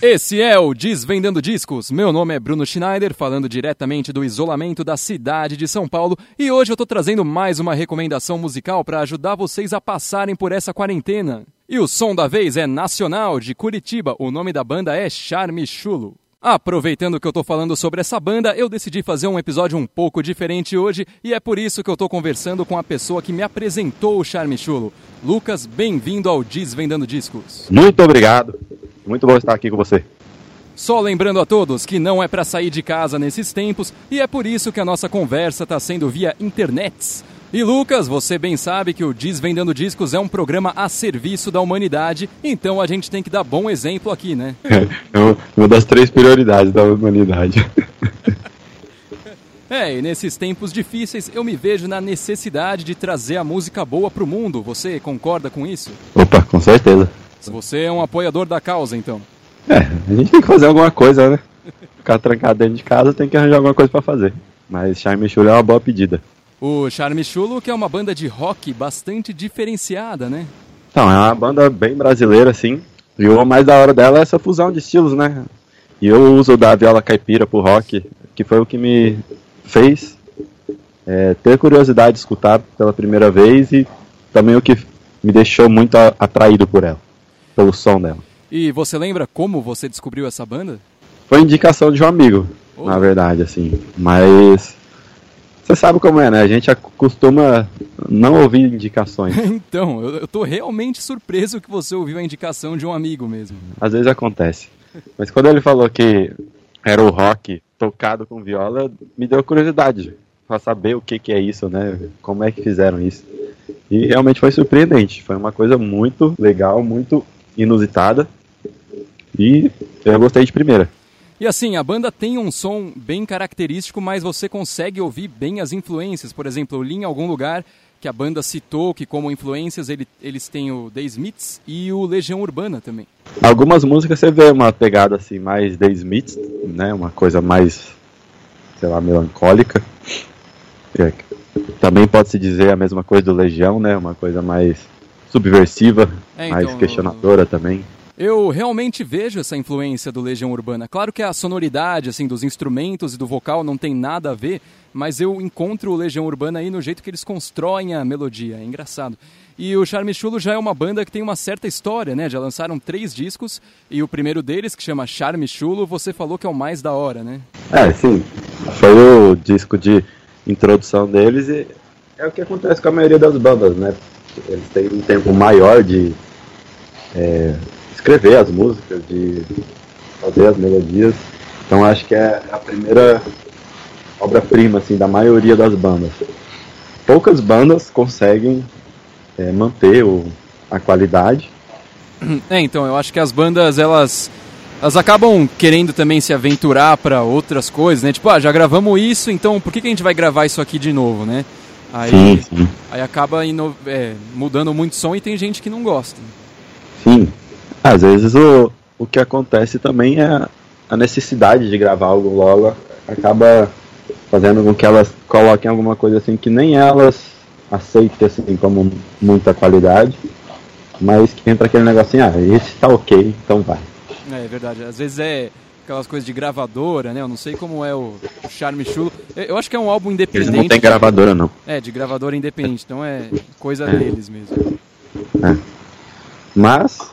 Esse é o Desvendando Discos. Meu nome é Bruno Schneider, falando diretamente do isolamento da cidade de São Paulo, e hoje eu tô trazendo mais uma recomendação musical para ajudar vocês a passarem por essa quarentena. E o som da vez é nacional de Curitiba. O nome da banda é Charme Chulo. Aproveitando que eu tô falando sobre essa banda, eu decidi fazer um episódio um pouco diferente hoje e é por isso que eu tô conversando com a pessoa que me apresentou o Charme Chulo. Lucas, bem-vindo ao Desvendando Discos. Muito obrigado. Muito bom estar aqui com você. Só lembrando a todos que não é para sair de casa nesses tempos e é por isso que a nossa conversa está sendo via internet. E Lucas, você bem sabe que o Desvendando Discos é um programa a serviço da humanidade, então a gente tem que dar bom exemplo aqui, né? É uma das três prioridades da humanidade. É, e nesses tempos difíceis eu me vejo na necessidade de trazer a música boa pro mundo. Você concorda com isso? Opa, com certeza. Você é um apoiador da causa, então. É, a gente tem que fazer alguma coisa, né? Ficar trancado dentro de casa tem que arranjar alguma coisa para fazer. Mas Charme Chulo é uma boa pedida. O Charme Chulo, que é uma banda de rock bastante diferenciada, né? Então, é uma banda bem brasileira, assim. E o mais da hora dela é essa fusão de estilos, né? E eu uso da viola caipira pro rock, que foi o que me fez é, ter curiosidade de escutar pela primeira vez e também o que me deixou muito atraído por ela, pelo som dela. E você lembra como você descobriu essa banda? Foi indicação de um amigo, oh. na verdade, assim. Mas você sabe como é, né? A gente costuma não ouvir indicações. então, eu, eu tô realmente surpreso que você ouviu a indicação de um amigo mesmo. Às vezes acontece. Mas quando ele falou que era o rock tocado com viola, me deu curiosidade para saber o que, que é isso, né? Como é que fizeram isso. E realmente foi surpreendente. Foi uma coisa muito legal, muito inusitada. E eu gostei de primeira. E assim, a banda tem um som bem característico, mas você consegue ouvir bem as influências. Por exemplo, eu li em algum lugar que a banda citou que como influências ele, eles têm o The Smiths e o Legião Urbana também. Algumas músicas você vê uma pegada assim mais The Smiths, né, uma coisa mais sei lá, melancólica. É, também pode se dizer a mesma coisa do Legião, né, uma coisa mais subversiva, é, então, mais questionadora também. Eu realmente vejo essa influência do Legião Urbana. Claro que a sonoridade assim dos instrumentos e do vocal não tem nada a ver, mas eu encontro o Legião Urbana aí no jeito que eles constroem a melodia. É engraçado. E o Charme Chulo já é uma banda que tem uma certa história, né? Já lançaram três discos e o primeiro deles, que chama Charme Chulo, você falou que é o mais da hora, né? É, sim. Foi o disco de introdução deles e é o que acontece com a maioria das bandas, né? Eles têm um tempo maior de é, escrever as músicas, de fazer as melodias. Então acho que é a primeira obra-prima assim, da maioria das bandas. Poucas bandas conseguem é, manter o, a qualidade. É, então, eu acho que as bandas, elas, elas acabam querendo também se aventurar para outras coisas, né? Tipo, ah, já gravamos isso, então por que, que a gente vai gravar isso aqui de novo, né? Aí, sim, sim. aí acaba ino, é, mudando muito som e tem gente que não gosta. Sim, às vezes o, o que acontece também é a necessidade de gravar algo logo acaba fazendo com que elas coloquem alguma coisa assim que nem elas aceitem assim como muita qualidade, mas que entra aquele negocinho, ah, esse tá ok, então vai. É, é verdade, às vezes é aquelas coisas de gravadora, né? Eu não sei como é o Charme Chulo. Eu acho que é um álbum independente. Eles não tem gravadora, não. É, de gravadora independente, então é coisa é. deles mesmo. É. Mas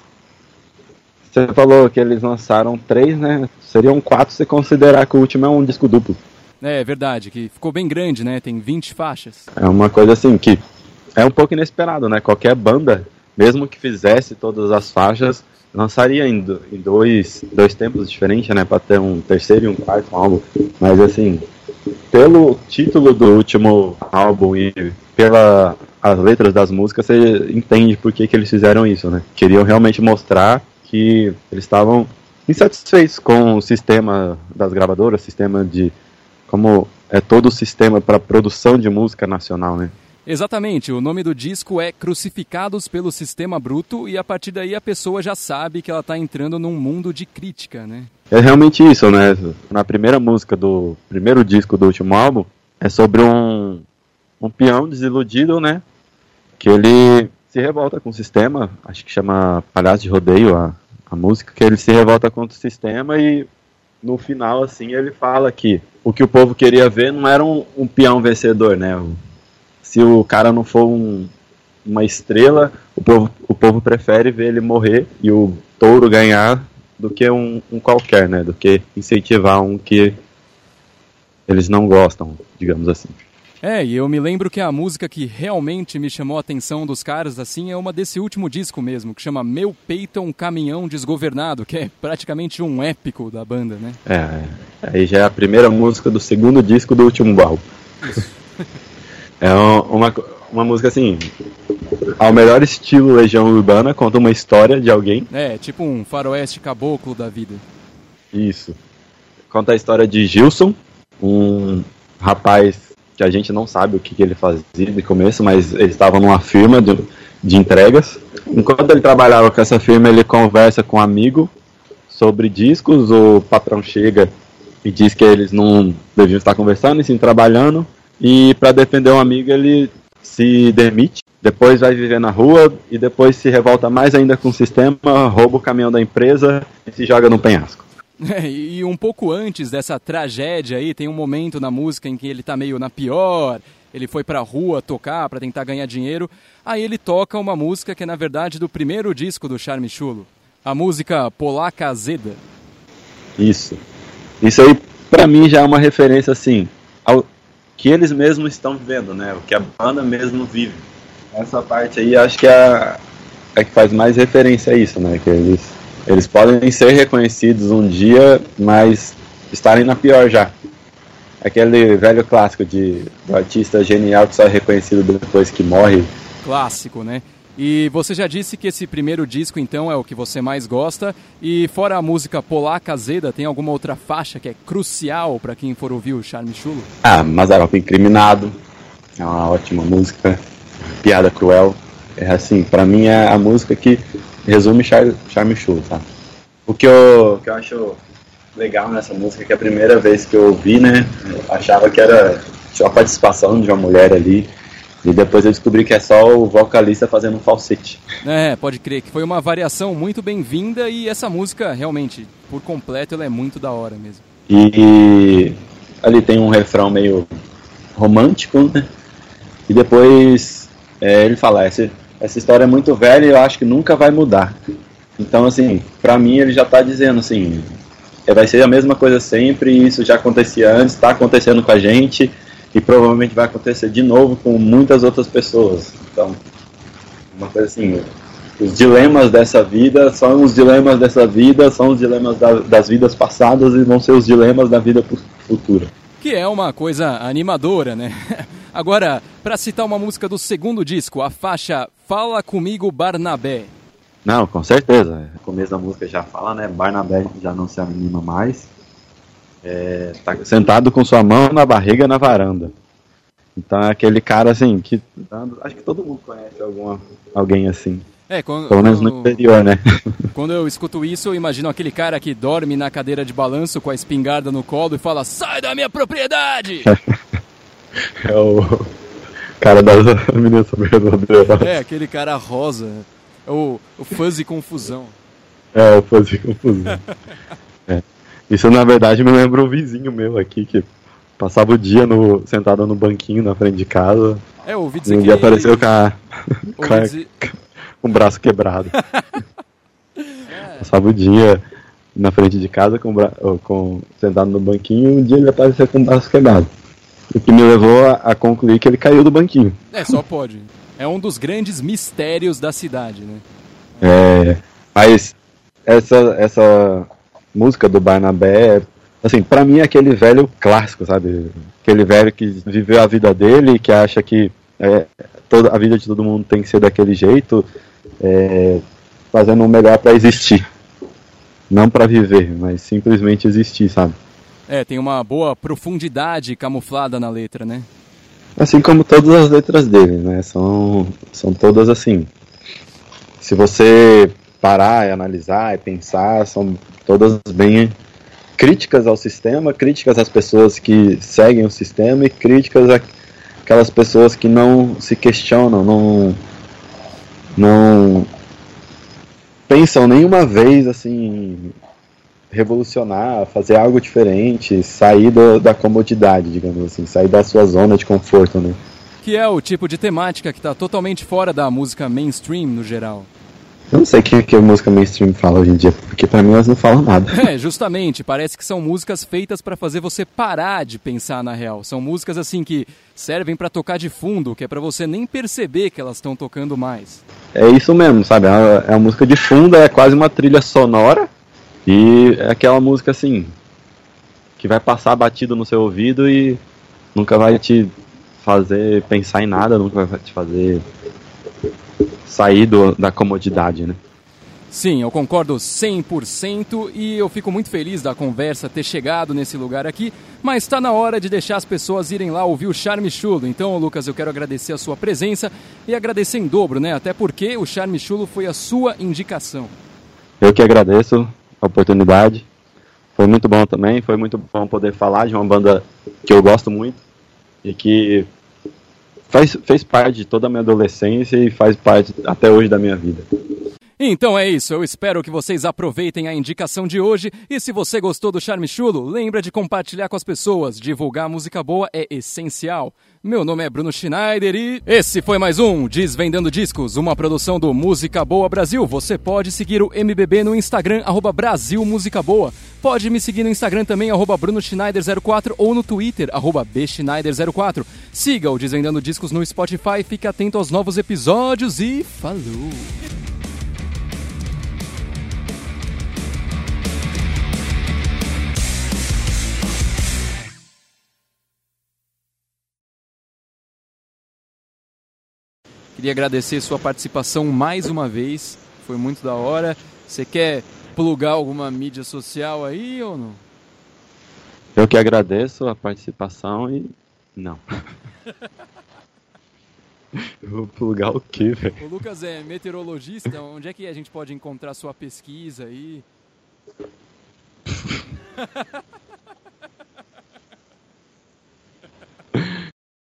você falou que eles lançaram três, né? Seriam quatro se considerar que o último é um disco duplo. É, é verdade, que ficou bem grande, né? Tem 20 faixas. É uma coisa assim que é um pouco inesperado, né? Qualquer banda, mesmo que fizesse todas as faixas, lançaria em, dois, dois tempos diferentes, né? Pra ter um terceiro e um quarto álbum. Mas assim, pelo título do último álbum e pela as letras das músicas, você entende por que, que eles fizeram isso, né? Queriam realmente mostrar que eles estavam insatisfeitos com o sistema das gravadoras, sistema de como é todo o sistema para produção de música nacional, né? Exatamente, o nome do disco é Crucificados pelo Sistema Bruto e a partir daí a pessoa já sabe que ela está entrando num mundo de crítica, né? É realmente isso, né? Na primeira música do primeiro disco do último álbum é sobre um, um peão desiludido, né? Que ele se revolta com o sistema, acho que chama Palhaço de Rodeio a, A música que ele se revolta contra o sistema e no final, assim, ele fala que o que o povo queria ver não era um, um peão vencedor, né? Se o cara não for um, uma estrela, o povo, o povo prefere ver ele morrer e o touro ganhar do que um, um qualquer, né? Do que incentivar um que eles não gostam, digamos assim. É, e eu me lembro que a música que realmente me chamou a atenção dos caras, assim, é uma desse último disco mesmo, que chama Meu Peito é um Caminhão Desgovernado, que é praticamente um épico da banda, né? É, é. aí já é a primeira música do segundo disco do último álbum. É uma, uma música assim, ao melhor estilo Legião Urbana, conta uma história de alguém. É, tipo um faroeste caboclo da vida. Isso. Conta a história de Gilson, um rapaz que a gente não sabe o que, que ele fazia de começo, mas ele estava numa firma de, de entregas. Enquanto ele trabalhava com essa firma, ele conversa com um amigo sobre discos, o patrão chega e diz que eles não deviam estar conversando e sim trabalhando, e para defender um amigo ele se demite, depois vai viver na rua e depois se revolta mais ainda com o sistema, rouba o caminhão da empresa e se joga no penhasco. É, e um pouco antes dessa tragédia aí, tem um momento na música em que ele tá meio na pior, ele foi pra rua tocar para tentar ganhar dinheiro, aí ele toca uma música que é na verdade do primeiro disco do Charme Chulo, a música Polaca Azeda. Isso. Isso aí para mim já é uma referência assim ao que eles mesmos estão vivendo, né? O que a banda mesmo vive. Essa parte aí acho que é, é que faz mais referência a isso, né? Que eles eles podem ser reconhecidos um dia, mas estarem na pior já. Aquele velho clássico de do artista genial que só é reconhecido depois que morre. Clássico, né? E você já disse que esse primeiro disco, então, é o que você mais gosta. E fora a música Polaca Azeda, tem alguma outra faixa que é crucial para quem for ouvir o Charme Chulo? Ah, Mazarop Incriminado. É uma ótima música. Piada Cruel. É assim, para mim é a música que resume Charme, Charme Show, tá? O que eu, que eu acho legal nessa música é que a primeira vez que eu ouvi, né, eu achava que era tinha uma participação de uma mulher ali, e depois eu descobri que é só o vocalista fazendo um falsete. É, pode crer que foi uma variação muito bem-vinda e essa música realmente, por completo, ela é muito da hora mesmo. E ali tem um refrão meio romântico, né? E depois é, ele fala, esse, essa história é muito velha e eu acho que nunca vai mudar. Então, assim, para mim ele já está dizendo assim, é, vai ser a mesma coisa sempre, isso já acontecia antes, está acontecendo com a gente e provavelmente vai acontecer de novo com muitas outras pessoas. Então, uma coisa assim, os dilemas dessa vida são os dilemas dessa vida, são os dilemas da, das vidas passadas e vão ser os dilemas da vida futura. Que é uma coisa animadora, né? Agora, para citar uma música do segundo disco, a faixa Fala Comigo Barnabé. Não, com certeza. O começo da música já fala, né? Barnabé já não se anima mais. É, tá sentado com sua mão na barriga na varanda. Então é aquele cara assim que. Acho que todo mundo conhece alguma, alguém assim. É, quando, Pelo menos no interior, né? Quando eu escuto isso, eu imagino aquele cara que dorme na cadeira de balanço com a espingarda no colo e fala: Sai da minha propriedade! É o cara das meninas. É, aquele cara rosa. É o, o fuzzy confusão. É, o fuzzy confusão. é. Isso na verdade me lembra um vizinho meu aqui que passava o dia no, sentado no banquinho na frente de casa. É, ouvi dizer um dia apareceu com, a, com, a, dizer... com o braço quebrado. Passava o dia na frente de casa com, com, sentado no banquinho e um dia ele apareceu com o braço quebrado. O que me levou a, a, concluir que ele caiu do banquinho. É, só pode. É um dos grandes mistérios da cidade, né? É, mas essa, essa música do Barnabé, assim, para mim é aquele velho clássico, sabe? Aquele velho que viveu a vida dele, que acha que é, toda a vida de todo mundo tem que ser daquele jeito, é, fazendo o melhor para existir. Não para viver, mas simplesmente existir, sabe? É, tem uma boa profundidade camuflada na letra, né? Assim como todas as letras dele, né? São, são todas assim. Se você parar e analisar e pensar, são todas bem críticas ao sistema, críticas às pessoas que seguem o sistema e críticas àquelas pessoas que não se questionam, não, não pensam nenhuma vez assim revolucionar, fazer algo diferente, sair do, da comodidade, digamos assim, sair da sua zona de conforto, né? Que é o tipo de temática que está totalmente fora da música mainstream no geral. Eu não sei o que, que a música mainstream fala hoje em dia, porque para mim elas não falam nada. É, justamente, parece que são músicas feitas para fazer você parar de pensar na real. São músicas assim que servem para tocar de fundo, que é para você nem perceber que elas estão tocando mais. É isso mesmo, sabe? É uma música de fundo, é quase uma trilha sonora e é aquela música assim que vai passar batido no seu ouvido e nunca vai te fazer pensar em nada, nunca vai te fazer sair do, da comodidade, né? Sim, eu concordo 100% e eu fico muito feliz da conversa ter chegado nesse lugar aqui, mas está na hora de deixar as pessoas irem lá ouvir o Charme Chulo. Então, Lucas, eu quero agradecer a sua presença e agradecer em dobro, né? Até porque o Charme Chulo foi a sua indicação. Eu que agradeço a oportunidade. Foi muito bom também, foi muito bom poder falar de uma banda que eu gosto muito e que faz, fez parte de toda a minha adolescência e faz parte até hoje da minha vida. Então é isso, eu espero que vocês aproveitem a indicação de hoje e se você gostou do Charme Chulo, lembra de compartilhar com as pessoas, divulgar música boa é essencial. Meu nome é Bruno Schneider e esse foi mais um Desvendando Discos, uma produção do Música Boa Brasil. Você pode seguir o MBB no Instagram, arroba Brasil Música Boa. Pode me seguir no Instagram também, arroba Bruno Schneider04 ou no Twitter, arroba Bschneider04. Siga o Desvendando Discos no Spotify, fique atento aos novos episódios e falou! Queria agradecer sua participação mais uma vez. Foi muito da hora. Você quer plugar alguma mídia social aí ou não? Eu que agradeço a participação e. Não. Eu vou plugar o quê, velho? O Lucas é meteorologista. Onde é que a gente pode encontrar sua pesquisa aí?